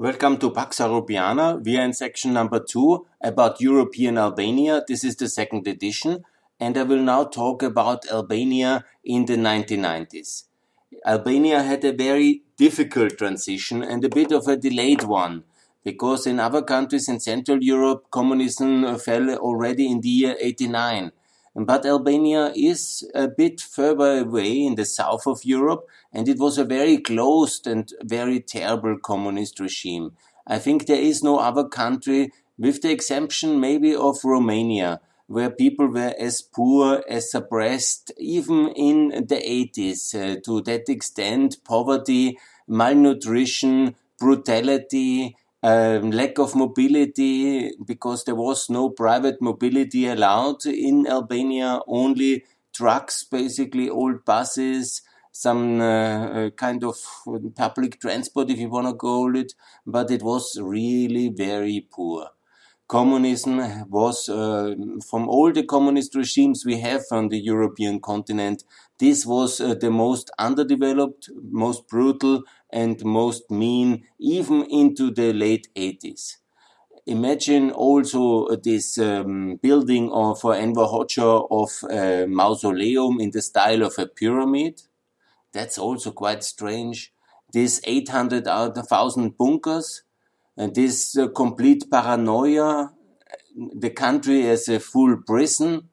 Welcome to Pax Europiana. We are in section number two about European Albania. This is the second edition, and I will now talk about Albania in the 1990s. Albania had a very difficult transition and a bit of a delayed one, because in other countries in Central Europe, communism fell already in the year 89. But Albania is a bit further away in the south of Europe, and it was a very closed and very terrible communist regime. I think there is no other country, with the exception maybe of Romania, where people were as poor, as suppressed, even in the 80s, uh, to that extent, poverty, malnutrition, brutality, um, lack of mobility because there was no private mobility allowed in Albania, only trucks, basically old buses, some uh, uh kind of public transport, if you want to call it, but it was really very poor. Communism was, uh, from all the communist regimes we have on the European continent, this was uh, the most underdeveloped, most brutal, and most mean, even into the late 80s. Imagine also this um, building of, for Enver Hoxha of a mausoleum in the style of a pyramid. That's also quite strange. This 800,000 bunkers, and this uh, complete paranoia, the country as a full prison,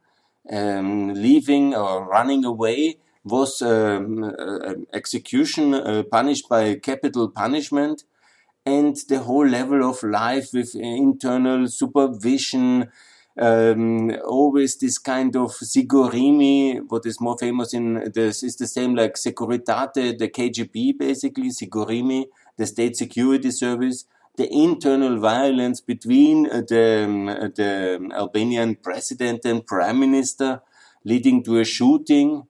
um, leaving or running away was um, uh, execution uh, punished by capital punishment and the whole level of life with internal supervision um, always this kind of Sigurimi, what is more famous in this is the same like Securitate, the KGB basically, Sigurimi, the state security service, the internal violence between the, um, the Albanian president and prime minister leading to a shooting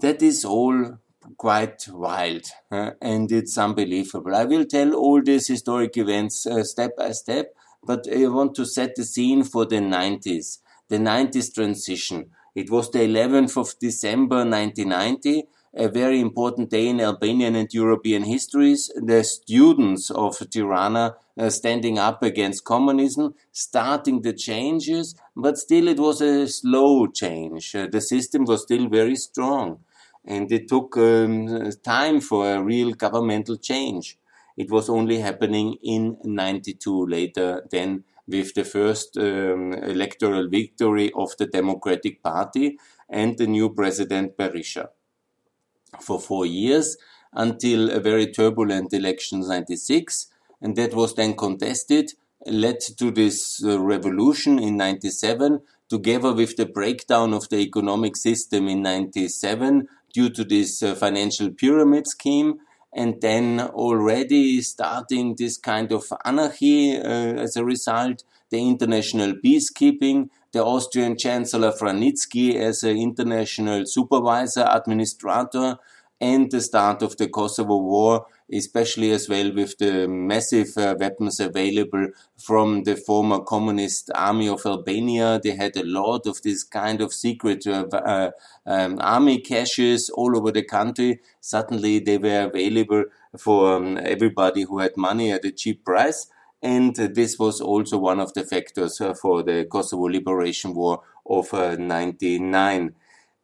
that is all quite wild uh, and it's unbelievable. I will tell all these historic events uh, step by step, but I want to set the scene for the 90s, the 90s transition. It was the 11th of December 1990, a very important day in Albanian and European histories. The students of Tirana uh, standing up against communism, starting the changes, but still it was a slow change. Uh, the system was still very strong and it took um, time for a real governmental change. It was only happening in 92 later than with the first um, electoral victory of the Democratic Party and the new president Berisha. For four years until a very turbulent election 96 and that was then contested led to this uh, revolution in 97 together with the breakdown of the economic system in 97 due to this uh, financial pyramid scheme. And then already starting this kind of anarchy uh, as a result, the international peacekeeping, the Austrian Chancellor Vranitzky as an international supervisor, administrator, and the start of the Kosovo War especially as well with the massive uh, weapons available from the former communist army of Albania. They had a lot of this kind of secret uh, uh, um, army caches all over the country. Suddenly they were available for um, everybody who had money at a cheap price. And this was also one of the factors uh, for the Kosovo Liberation War of uh, 99.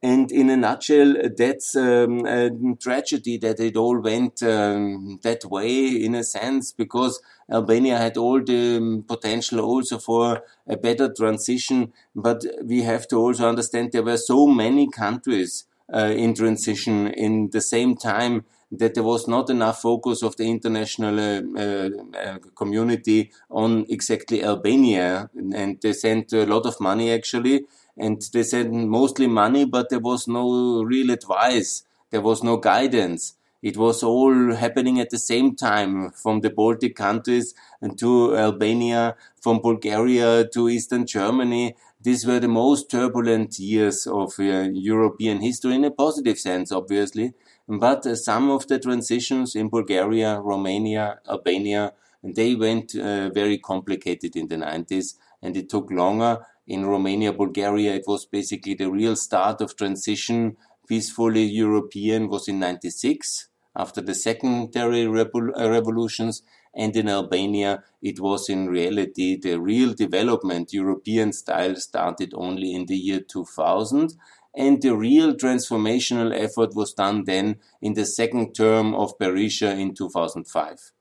And in a nutshell, that's um, a tragedy that it all went um, that way in a sense, because Albania had all the um, potential also for a better transition. But we have to also understand there were so many countries uh, in transition in the same time that there was not enough focus of the international uh, uh, uh community on exactly Albania. And they sent a lot of money actually and they said mostly money, but there was no real advice. There was no guidance. It was all happening at the same time from the Baltic countries to Albania, from Bulgaria to Eastern Germany. These were the most turbulent years of uh, European history in a positive sense, obviously. But uh, some of the transitions in Bulgaria, Romania, Albania, they went uh, very complicated in the 90s and it took longer in Romania, Bulgaria, it was basically the real start of transition. Peacefully European was in 96 after the secondary uh, revolutions. And in Albania, it was in reality the real development. European style started only in the year 2000. And the real transformational effort was done then in the second term of Berisha in 2005.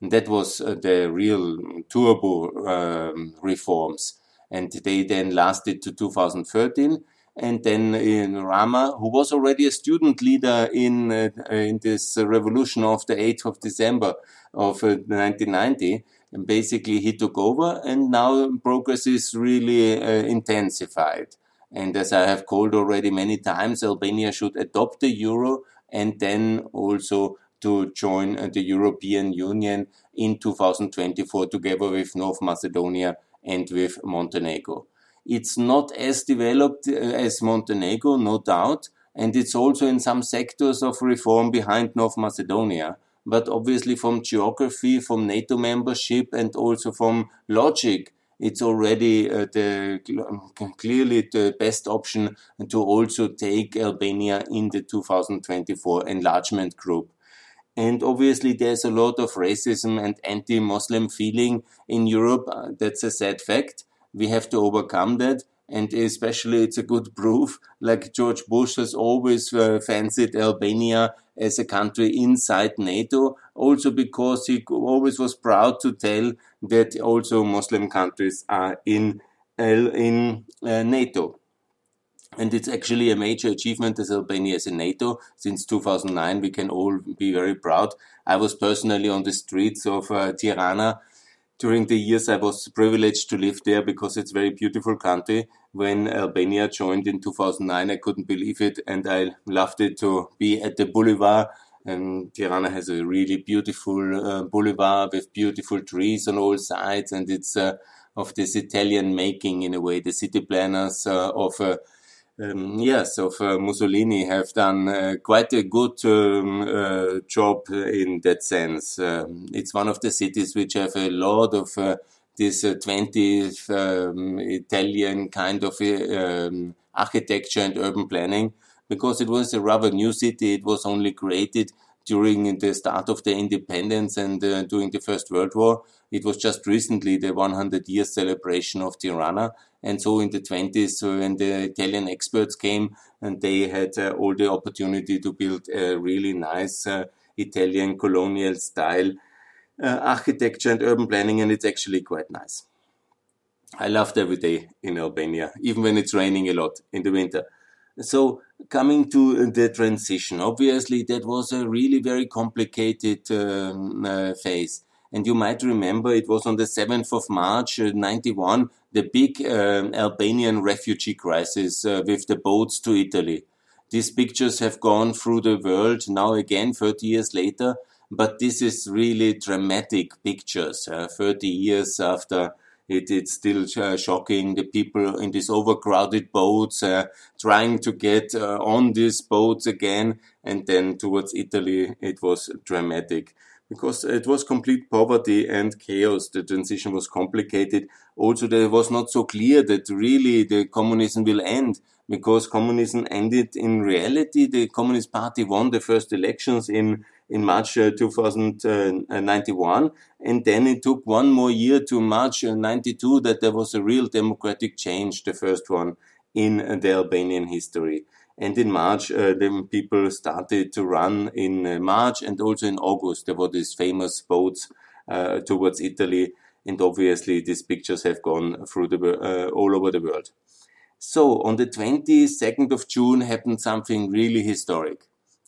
And that was uh, the real turbo um, reforms. And they then lasted to 2013 and then in Rama, who was already a student leader in uh, in this revolution of the 8th of December of uh, 1990. And basically, he took over, and now progress is really uh, intensified. And as I have called already many times, Albania should adopt the euro and then also to join uh, the European Union in 2024 together with North Macedonia and with Montenegro. It's not as developed uh, as Montenegro, no doubt, and it's also in some sectors of reform behind North Macedonia. But obviously, from geography, from NATO membership, and also from logic, it's already uh, the clearly the best option to also take Albania in the 2024 enlargement group. And obviously, there's a lot of racism and anti-Muslim feeling in Europe. Uh, that's a sad fact we have to overcome that. And especially, it's a good proof. Like George Bush has always uh, fancied Albania as a country inside NATO, also because he always was proud to tell that also Muslim countries are in in uh, NATO. And it's actually a major achievement as Albania is in NATO. Since 2009, we can all be very proud. I was personally on the streets of uh, Tirana during the years I was privileged to live there because it's a very beautiful country. When Albania joined in 2009, I couldn't believe it and I loved it to be at the boulevard. And Tirana has a really beautiful uh, boulevard with beautiful trees on all sides and it's uh, of this Italian making in a way. The city planners uh, of uh, um, yes, of uh, Mussolini have done uh, quite a good um, uh, job in that sense. Um, it's one of the cities which have a lot of uh, this 20th uh, um, Italian kind of uh, um, architecture and urban planning because it was a rather new city. It was only created during the start of the independence and during the First World War. It was just recently the 100 year celebration of Tirana. And so in the 20s, when the Italian experts came and they had uh, all the opportunity to build a really nice uh, Italian colonial style uh, architecture and urban planning, and it's actually quite nice. I loved every day in Albania, even when it's raining a lot in the winter. So coming to the transition, obviously that was a really very complicated um, uh, phase. And you might remember it was on the 7th of March, uh, 91, the big uh, Albanian refugee crisis uh, with the boats to Italy. These pictures have gone through the world now again 30 years later, but this is really dramatic pictures. Uh, 30 years after it, it's still uh, shocking. The people in these overcrowded boats uh, trying to get on these boats again, and then towards Italy, it was dramatic because it was complete poverty and chaos. The transition was complicated. Also, there was not so clear that really the communism will end because communism ended in reality. The Communist Party won the first elections in in March uh, 2091, and then it took one more year to March uh, 92 that there was a real democratic change, the first one in uh, the Albanian history. And in March, uh, then people started to run in uh, March and also in August. There were these famous boats uh, towards Italy. And obviously, these pictures have gone through the, all over the world. So on the 22nd of June happened something really historic.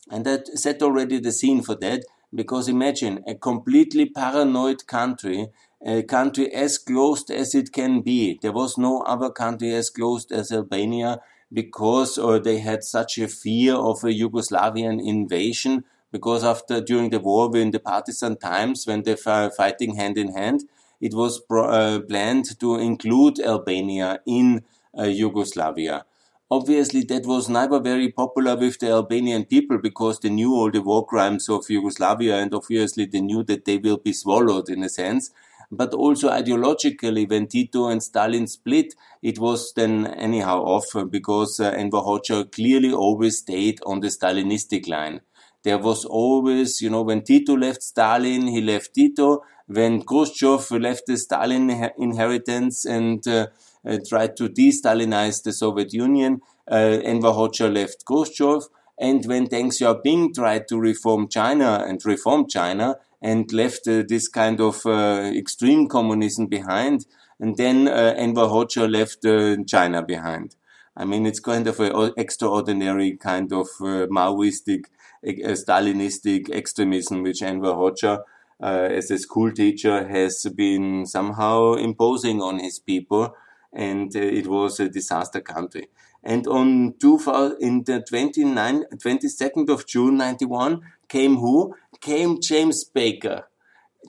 And that set already the scene for that because imagine a completely paranoid country, a country as closed as it can be. There was no other country as closed as Albania because or they had such a fear of a Yugoslavian invasion because after during the war in the partisan times when they were fighting hand in hand it was uh, planned to include Albania in uh, Yugoslavia. Obviously, that was never very popular with the Albanian people because they knew all the war crimes of Yugoslavia and obviously they knew that they will be swallowed in a sense but also ideologically, when Tito and Stalin split, it was then anyhow off because uh, Enver Hoxha clearly always stayed on the Stalinistic line. There was always, you know, when Tito left Stalin, he left Tito, when Khrushchev left the Stalin inheritance and uh, uh, tried to de-Stalinize the Soviet Union, uh, Enver Hoxha left Khrushchev. And when Deng Xiaoping tried to reform China and reform China and left uh, this kind of uh, extreme communism behind, and then uh, Enver Hoxha left China behind. I mean, it's kind of an extraordinary kind of Maoistic, Stalinistic extremism, which Enver Hoxha, uh, as a school teacher, has been somehow imposing on his people, and uh, it was a disaster country. And on 2000, in the 29, 22nd of June 91 came who? Came James Baker.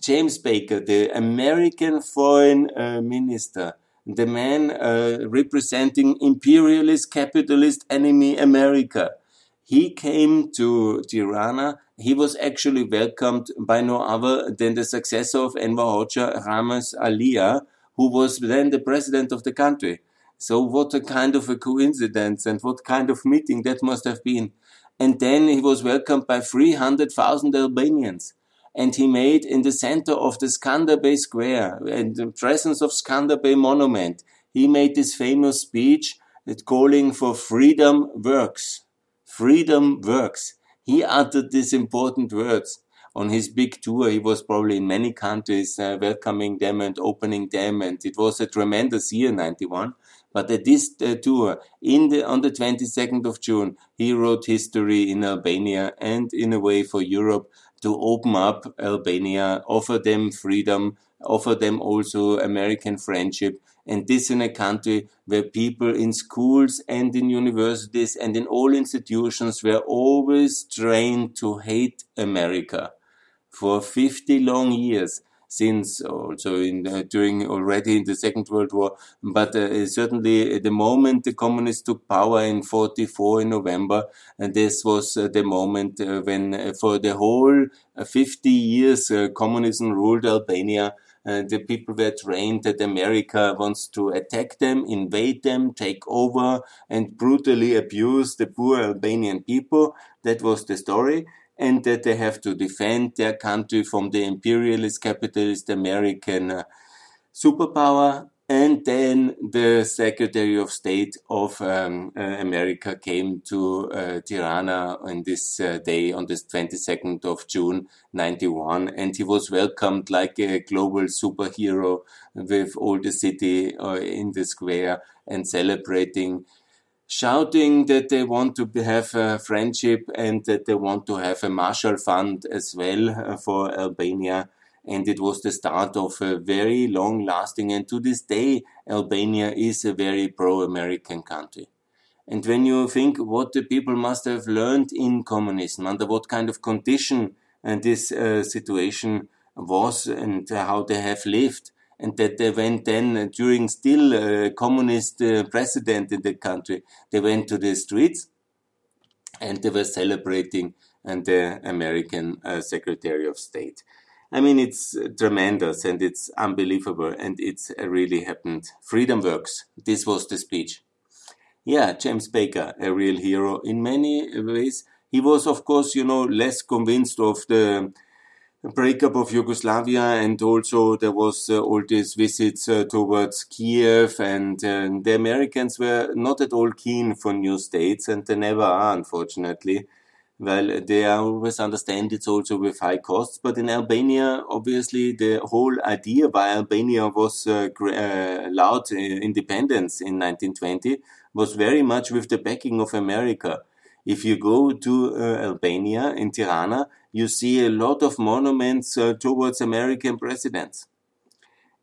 James Baker, the American foreign uh, minister the man uh, representing imperialist capitalist enemy America. He came to Tirana. He was actually welcomed by no other than the successor of Enver Hoxha, Ramiz Alia, who was then the president of the country. So what a kind of a coincidence and what kind of meeting that must have been. And then he was welcomed by 300,000 Albanians and he made in the center of the Skanderbeg Square, in the presence of Skanderbeg Monument, he made this famous speech that calling for freedom works. Freedom works. He uttered these important words on his big tour. He was probably in many countries uh, welcoming them and opening them, and it was a tremendous year, 91. But at this uh, tour, in the, on the 22nd of June, he wrote history in Albania and in a way for Europe to open up Albania, offer them freedom, offer them also American friendship. And this in a country where people in schools and in universities and in all institutions were always trained to hate America for 50 long years since also in uh, during already in the Second World War. But uh, certainly, the moment the communists took power in '44 in November, and this was uh, the moment uh, when, uh, for the whole uh, 50 years, communism ruled Albania. the people were trained that America wants to attack them, invade them, take over, and brutally abuse the poor Albanian people. That was the story and that they have to defend their country from the imperialist capitalist American uh, superpower. And then the Secretary of State of um, uh, America came to uh, Tirana on this uh, day, on this 22nd of June 91, and he was welcomed like a global superhero with all the city uh, in the square and celebrating shouting that they want to have a friendship and that they want to have a Marshall Fund as well uh, for Albania. And it was the start of a very long lasting, and to this day, Albania is a very pro American country. And when you think what the people must have learned in communism, under what kind of condition and this uh, situation was, and how they have lived, and that they went then during still a communist uh, president in the country. They went to the streets and they were celebrating and the American uh, Secretary of State. I mean, it's tremendous and it's unbelievable and it's really happened. Freedom works. This was the speech. Yeah, James Baker, a real hero in many ways. He was, of course, you know, less convinced of the breakup of Yugoslavia, and also there was uh, all these visits uh, towards Kiev, and uh, the Americans were not at all keen for new states, and they never are, unfortunately. Well, they always understand it's also with high costs, but in Albania, obviously, the whole idea why Albania was uh, uh, allowed uh, independence in 1920 was very much with the backing of America. If you go to Albania in Tirana, you see a lot of monuments uh, towards American presidents.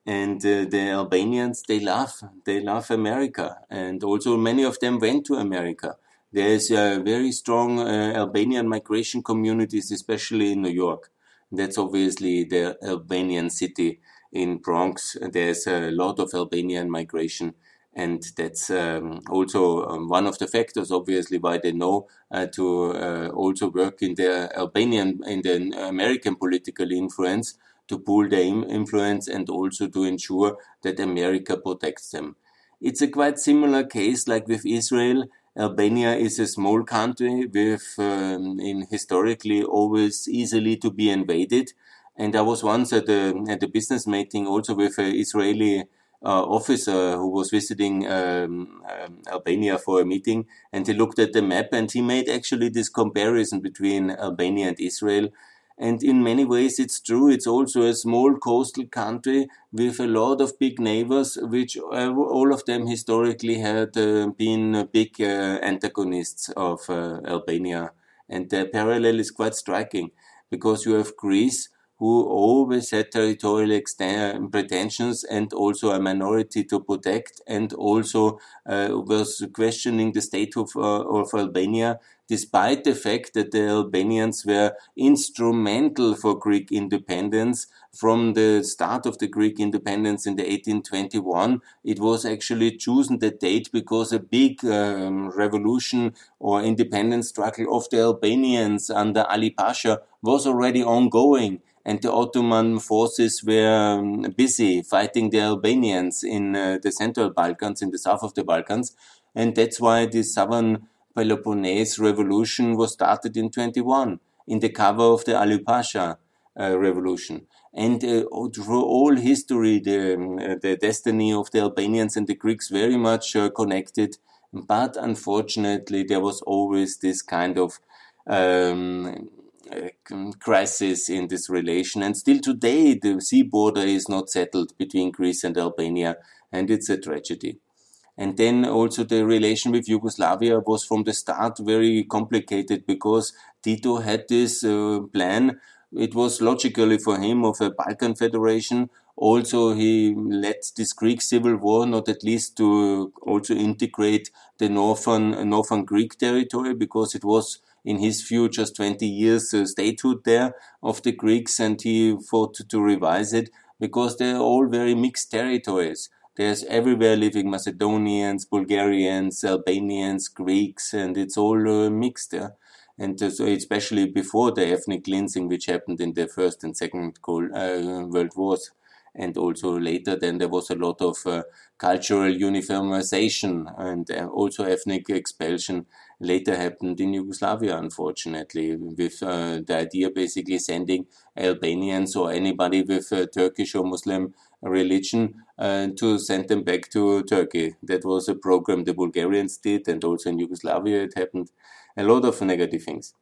And uh, the Albanians, they love, they love America. And also many of them went to America. There's a very strong uh, Albanian migration communities, especially in New York. That's obviously the Albanian city in Bronx. There's a lot of Albanian migration and that's um, also um, one of the factors, obviously, why they know uh, to uh, also work in the Albanian, in the American political influence, to pull their influence and also to ensure that America protects them. It's a quite similar case like with Israel. Albania is a small country with, um, in historically always easily to be invaded And I was once at a, at a business meeting also with an Israeli officer who was visiting um, um, Albania for a meeting, and he looked at the map and he made actually this comparison between Albania and Israel. And in many ways, it's true. It's also a small coastal country with a lot of big neighbors, which uh, all of them historically had uh, been big uh, antagonists of uh, Albania. And the parallel is quite striking because you have Greece, who always had territorial pretensions and also a minority to protect, and also uh, was questioning the state of, uh, of Albania, despite the fact that the Albanians were instrumental for Greek independence from the start of the Greek independence in the 1821. It was actually chosen the date because a big um, revolution or independence struggle of the Albanians under Ali Pasha was already ongoing and the Ottoman forces were um, busy fighting the Albanians in uh, the Central Balkans, in the south of the Balkans. And that's why the Southern Peloponnese revolution was started in 21 in the cover of the Ali Pasha uh, revolution. And uh, through all history, the, um, the destiny of the Albanians and the Greeks very much uh, connected. But unfortunately, there was always this kind of um, Uh, um, crisis in this relation. And still today, the sea border is not settled between Greece and Albania, and it's a tragedy. And then also the relation with Yugoslavia was from the start very complicated because Tito had this uh, plan. It was logically for him of a Balkan federation. Also, he led this Greek civil war, not at least to uh, also integrate the northern, northern Greek territory because it was in his view, just 20 years uh, statehood there of the Greeks, and he fought to, revise it because they're all very mixed territories. There's everywhere living Macedonians, Bulgarians, Albanians, Greeks, and it's all uh, mixed there. And uh, so, especially before the ethnic cleansing, which happened in the First and Second uh, World Wars and also later then there was a lot of uh, cultural uniformization and uh, also ethnic expulsion later happened in Yugoslavia unfortunately with uh, the idea basically sending Albanians or anybody with a Turkish or Muslim religion uh, to send them back to Turkey. That was a program the Bulgarians did and also in Yugoslavia it happened. A lot of negative things.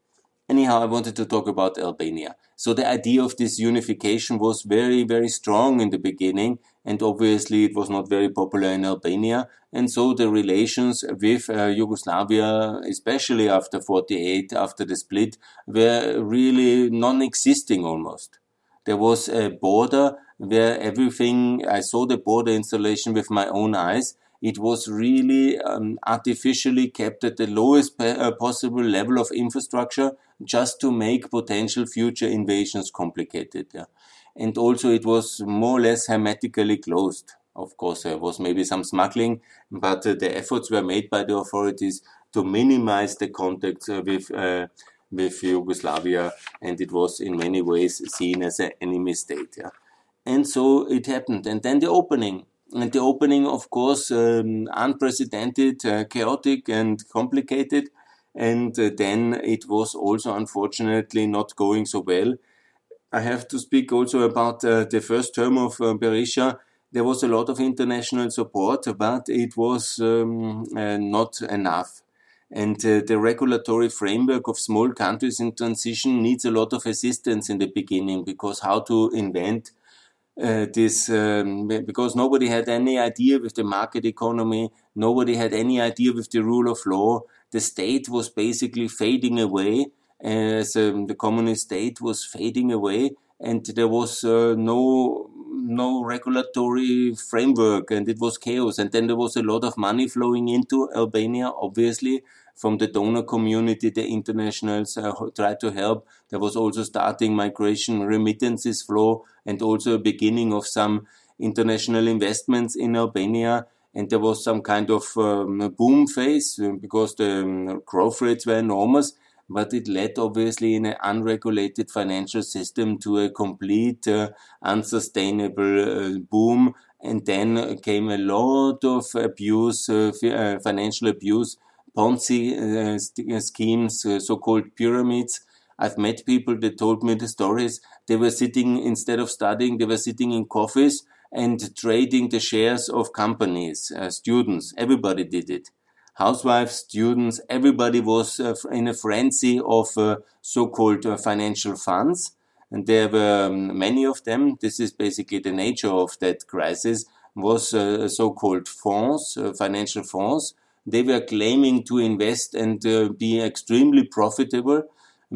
Anyhow, I wanted to talk about Albania. So the idea of this unification was very, very strong in the beginning, and obviously it was not very popular in Albania. And so the relations with uh, Yugoslavia, especially after 48, after the split, were really non-existing almost. There was a border where everything, I saw the border installation with my own eyes, it was really um, artificially kept at the lowest uh, possible level of infrastructure just to make potential future invasions complicated. Yeah. And also it was more or less hermetically closed. Of course, there was maybe some smuggling, but uh, the efforts were made by the authorities to minimize the contacts uh, with uh, with Yugoslavia, and it was in many ways seen as an enemy state. Yeah. And so it happened. And then the opening and the opening, of course, um, unprecedented, uh, chaotic, and complicated. And uh, then it was also unfortunately not going so well. I have to speak also about uh, the first term of uh, Berisha. There was a lot of international support, but it was um, uh, not enough. And uh, the regulatory framework of small countries in transition needs a lot of assistance in the beginning because how to invent uh, this um, because nobody had any idea with the market economy, nobody had any idea with the rule of law. The state was basically fading away as um, the communist state was fading away, and there was uh, no no regulatory framework, and it was chaos. And then there was a lot of money flowing into Albania, obviously from the donor community, the internationals uh, tried to help. There was also starting migration remittances flow and also a beginning of some international investments in Albania. And there was some kind of um, boom phase uh, because the um, growth rates were enormous but it led obviously in an unregulated financial system to a complete uh, unsustainable uh, boom. And then came a lot of abuse, uh, uh financial abuse Ponzi uh, schemes, uh, so-called pyramids, I've met people that told me the stories. They were sitting, instead of studying, they were sitting in coffees and trading the shares of companies, uh, students. Everybody did it. Housewives, students, everybody was uh, in a frenzy of uh, so-called uh, financial funds. And there were um, many of them. This is basically the nature of that crisis was so-called funds, financial funds. They were claiming to invest and be extremely profitable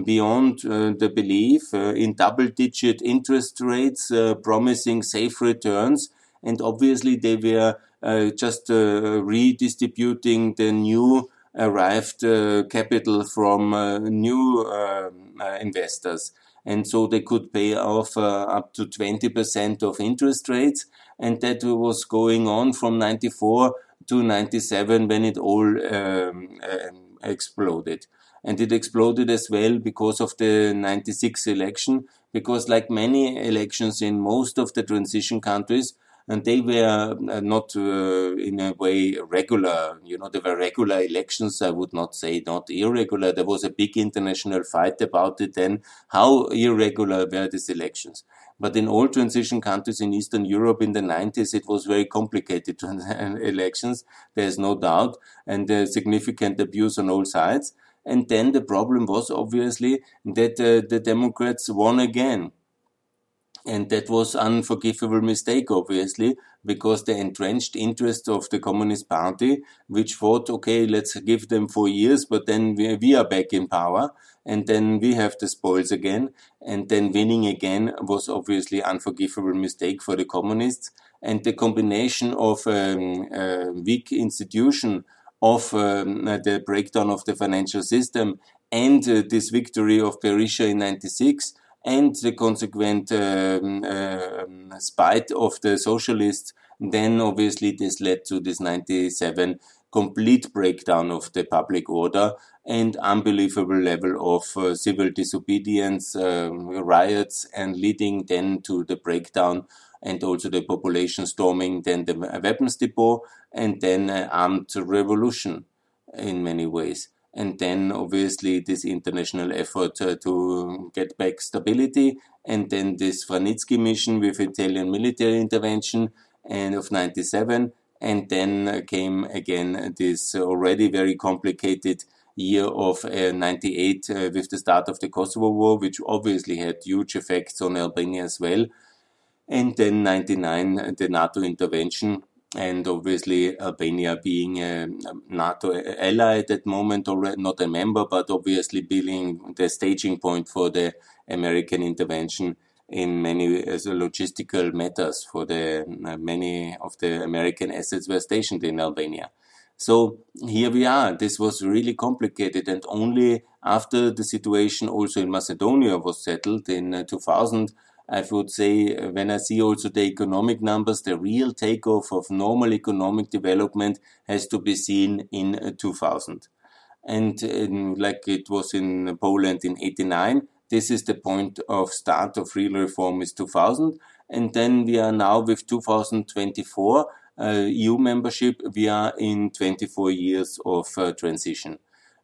beyond uh, the belief uh, in double digit interest rates, uh, promising safe returns. And obviously, they were just redistributing the new arrived capital from new um, investors. And so they could pay off uh, up to 20% of interest rates. And that was going on from 94 to 97 when it all um, um, exploded. And it exploded as well because of the 96 election because like many elections in most of the transition countries and they were uh, not uh, in a way regular you know there were regular elections i would not say not irregular there was a big international fight about it then how irregular were these elections but in all transition countries in Eastern Europe in the 90s, it was very complicated elections. There's no doubt. And there's significant abuse on all sides. And then the problem was obviously that uh, the Democrats won again. And that was unforgivable mistake, obviously, because the entrenched interest of the Communist Party, which thought, okay, let's give them four years, but then we, we are back in power, and then we have the spoils again, and then winning again was obviously unforgivable mistake for the communists. And the combination of um, a weak institution of um, the breakdown of the financial system and uh, this victory of Berisha in 96 and the consequent um, uh, spite of the socialists, then obviously this led to this 97 complete breakdown of the public order and unbelievable level of uh, civil disobedience, um, riots, and leading then to the breakdown and also the population storming then the weapons depot and then uh, armed revolution in many ways. And then obviously this international effort uh, to get back stability and then this Vranitzky mission with Italian military intervention and of 97 and then came again this already very complicated year of uh, 98 uh, with the start of the Kosovo War, which obviously had huge effects on Albania as well. And then 99 the NATO intervention and obviously Albania being a NATO ally at that moment, already not a member, but obviously being the staging point for the American intervention in many as logistical matters for the uh, many of the American assets were stationed in Albania. So here we are. This was really complicated, and only after the situation also in Macedonia was settled in uh, 2000 I would say uh, when I see also the economic numbers, the real takeoff of normal economic development has to be seen in uh, 2000. And in, like it was in Poland in 89, this is the point of start of real reform is 2000. And then we are now with 2024 uh, EU membership, we are in 24 years of uh, transition.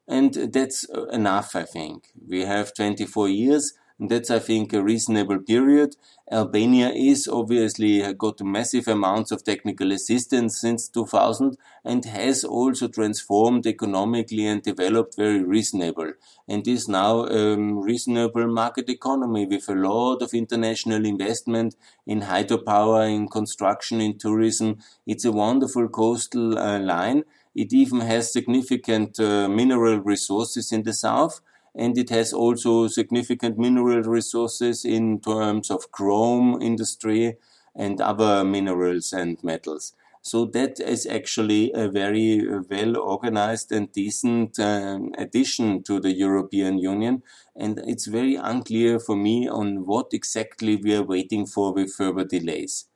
And that's uh, enough, I think. We have 24 years that's, I think, a reasonable period. Albania is obviously got massive amounts of technical assistance since 2000 and has also transformed economically and developed very reasonable and is now a um, reasonable market economy with a lot of international investment in hydropower, in construction, in tourism. It's a wonderful coastal uh, line. It even has significant uh, mineral resources in the south and it has also significant mineral resources in terms of chrome industry and other minerals and metals. So that is actually a very well organized and decent um, addition to the European Union. And it's very unclear for me on what exactly we are waiting for with further delays.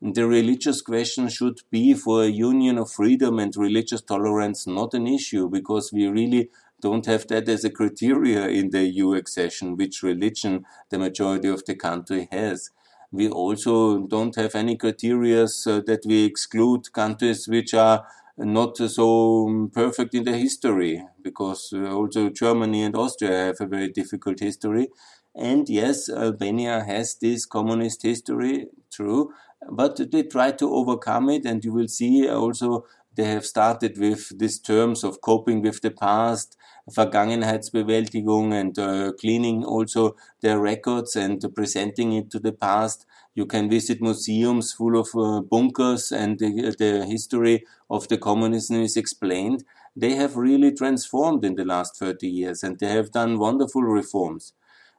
The religious question should be for a union of freedom and religious tolerance not an issue because we really don't have that as a criteria in the EU accession, which religion the majority of the country has. We also don't have any criteria so uh, that we exclude countries which are not so um, perfect in the history because uh, also Germany and Austria have a very difficult history. And yes, Albania has this communist history, true, but they try to overcome it. And you will see also they have started with these terms of coping with the past, Vergangenheitsbewältigung, and uh, cleaning also their records and presenting it to the past. You can visit museums full of uh, bunkers and the, the history of the communism is explained. They have really transformed in the last 30 years and they have done wonderful reforms.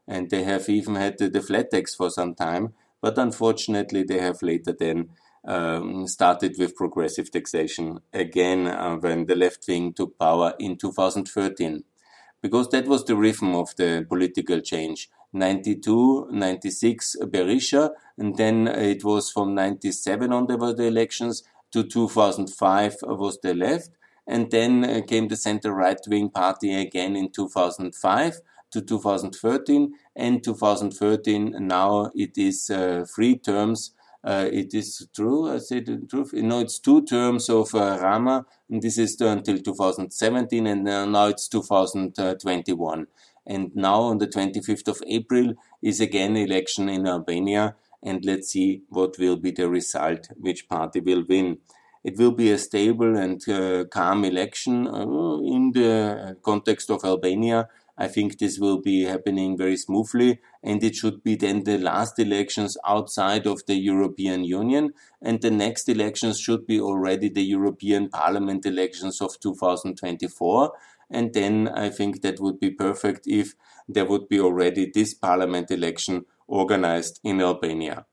And they have even had the, the flat tax for some time, but unfortunately they have later then um, started with progressive taxation again uh, when the left wing took power in 2013. Because that was the rhythm of the political change. 92, 96, Berisha, and then it was from 97 on there were the elections to 2005 was the left, and then uh, came the center right wing party again in 2005 to 2013, and 2013 now it is uh, three terms uh, it is true, I say the truth. No, it's two terms of uh, Rama, and this is until 2017, and uh, now it's 2021. And now on the 25th of April is again election in Albania, and let's see what will be the result, which party will win. It will be a stable and uh, calm election uh, in the context of Albania, I think this will be happening very smoothly and it should be then the last elections outside of the European Union and the next elections should be already the European Parliament elections of 2024 and then I think that would be perfect if there would be already this parliament election organized in Albania.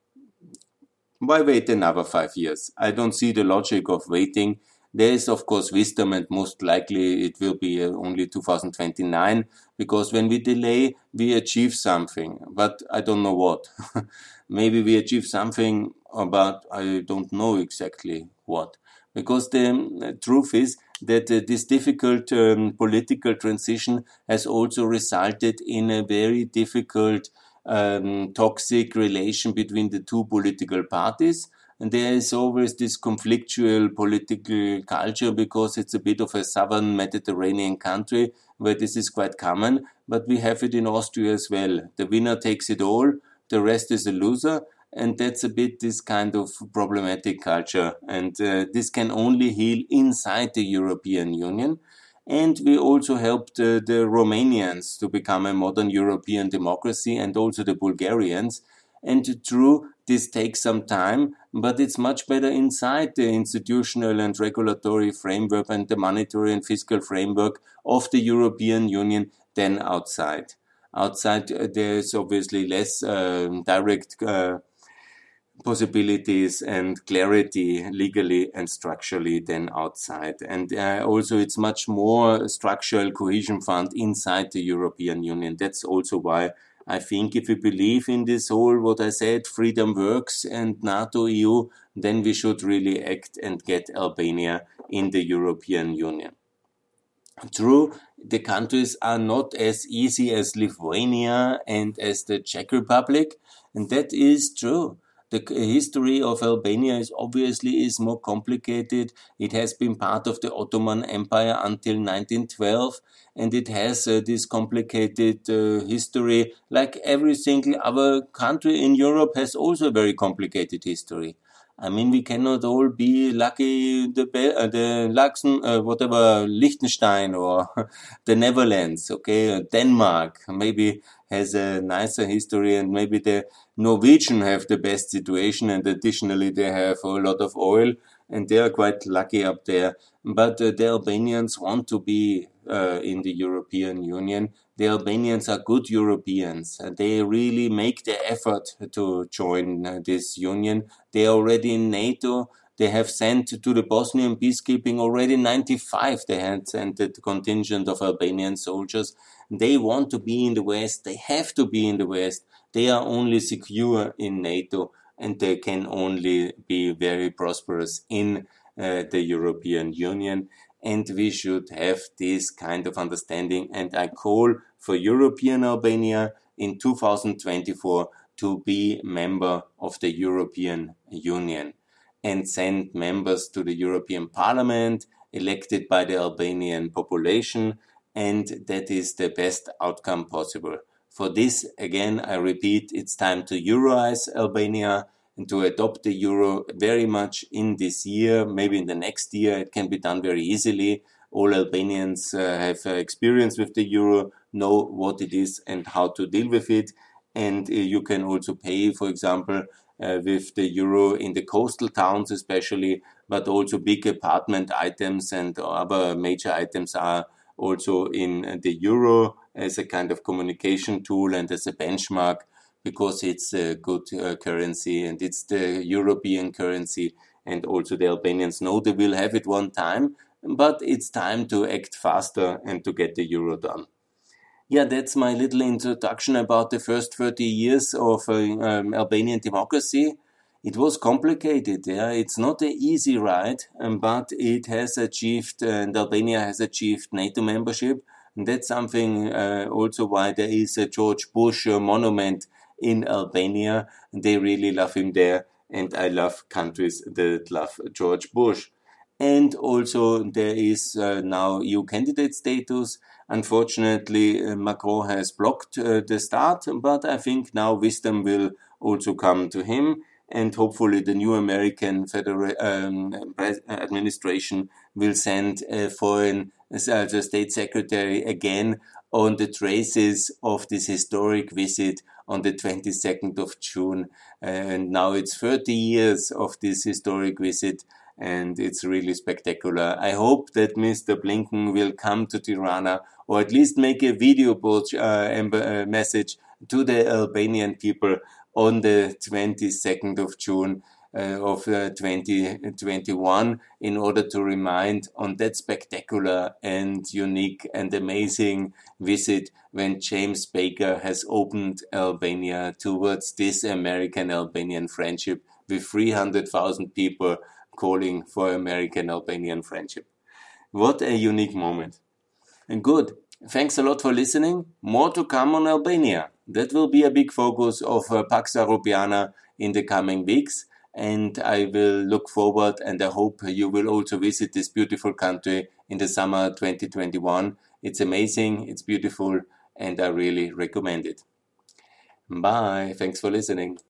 Why wait another five years? I don't see the logic of waiting there is, of course, wisdom, and most likely it will be uh, only 2029 because when we delay, we achieve something, but I don't know what. Maybe we achieve something, but I don't know exactly what. Because the uh, truth is that uh, this difficult um, political transition has also resulted in a very difficult um, toxic relation between the two political parties and there is always this conflictual political culture because it's a bit of a southern Mediterranean country where this is quite common. But we have it in Austria as well. The winner takes it all, the rest is a loser. And that's a bit this kind of problematic culture. And uh, this can only heal inside the European Union. And we also helped uh, the Romanians to become a modern European democracy and also the Bulgarians. And true, this takes some time, but it's much better inside the institutional and regulatory framework and the monetary and fiscal framework of the European Union than outside. Outside, uh, there is obviously less uh, direct uh, possibilities and clarity legally and structurally than outside. And uh, also, it's much more structural cohesion fund inside the European Union. That's also why I think if we believe in this whole, what I said, freedom works and NATO EU, then we should really act and get Albania in the European Union. True, the countries are not as easy as Lithuania and as the Czech Republic, and that is true the history of Albania is obviously is more complicated. It has been part of the Ottoman Empire until 1912, and it has uh, this complicated uh, history. Like every single other country in Europe has also a very complicated history. I mean, we cannot all be lucky the uh, the Luxem, uh, whatever Liechtenstein or the Netherlands, okay, Denmark maybe has a nicer history, and maybe the Norwegian have the best situation, and additionally they have a lot of oil, and they are quite lucky up there. But uh, the Albanians want to be uh, in the European Union. The Albanians are good Europeans. And they really make the effort to join uh, this union. They are already in NATO. They have sent to the Bosnian peacekeeping already 95. They had sent a contingent of Albanian soldiers. They want to be in the West. They have to be in the West. They are only secure in NATO and they can only be very prosperous in uh, the European Union and we should have this kind of understanding. And I call for European Albania in 2024 to be member of the European Union and send members to the European Parliament elected by the Albanian population, and that is the best outcome possible. For this, again, I repeat, it's time to Euroize Albania and to adopt the euro very much in this year, maybe in the next year. It can be done very easily. All Albanians uh, have uh, experience with the euro, know what it is and how to deal with it. And uh, you can also pay, for example, uh, with the euro in the coastal towns, especially, but also big apartment items and other major items are also in the euro as a kind of communication tool and as a benchmark because it's a good uh, currency and it's the European currency. And also the Albanians know they will have it one time, but it's time to act faster and to get the euro done. Yeah, that's my little introduction about the first 30 years of uh, um, Albanian democracy. It was complicated, yeah. It's not an easy ride, um, but it has achieved, uh, and Albania has achieved NATO membership. And that's something uh, also why there is a George Bush uh, monument in Albania. They really love him there, and I love countries that love George Bush. And also, there is uh, now EU candidate status. Unfortunately, uh, Macron has blocked uh, the start, but I think now wisdom will also come to him. And hopefully, the new American federal um, administration will send a foreign uh, state secretary again on the traces of this historic visit on the 22nd of June. And now it's 30 years of this historic visit and it's really spectacular. I hope that Mr. Blinken will come to Tirana or at least make a video uh, uh, message to the Albanian people on the 22nd of June uh, of uh, 2021 in order to remind on that spectacular and unique and amazing visit when James Baker has opened Albania towards this American Albanian friendship with 300,000 people calling for American Albanian friendship. What a unique moment. And good. Thanks a lot for listening. More to come on Albania. That will be a big focus of uh, Pax Europiana in the coming weeks and I will look forward and I hope you will also visit this beautiful country in the summer 2021. It's amazing, it's beautiful, and I really recommend it. Bye. Thanks for listening.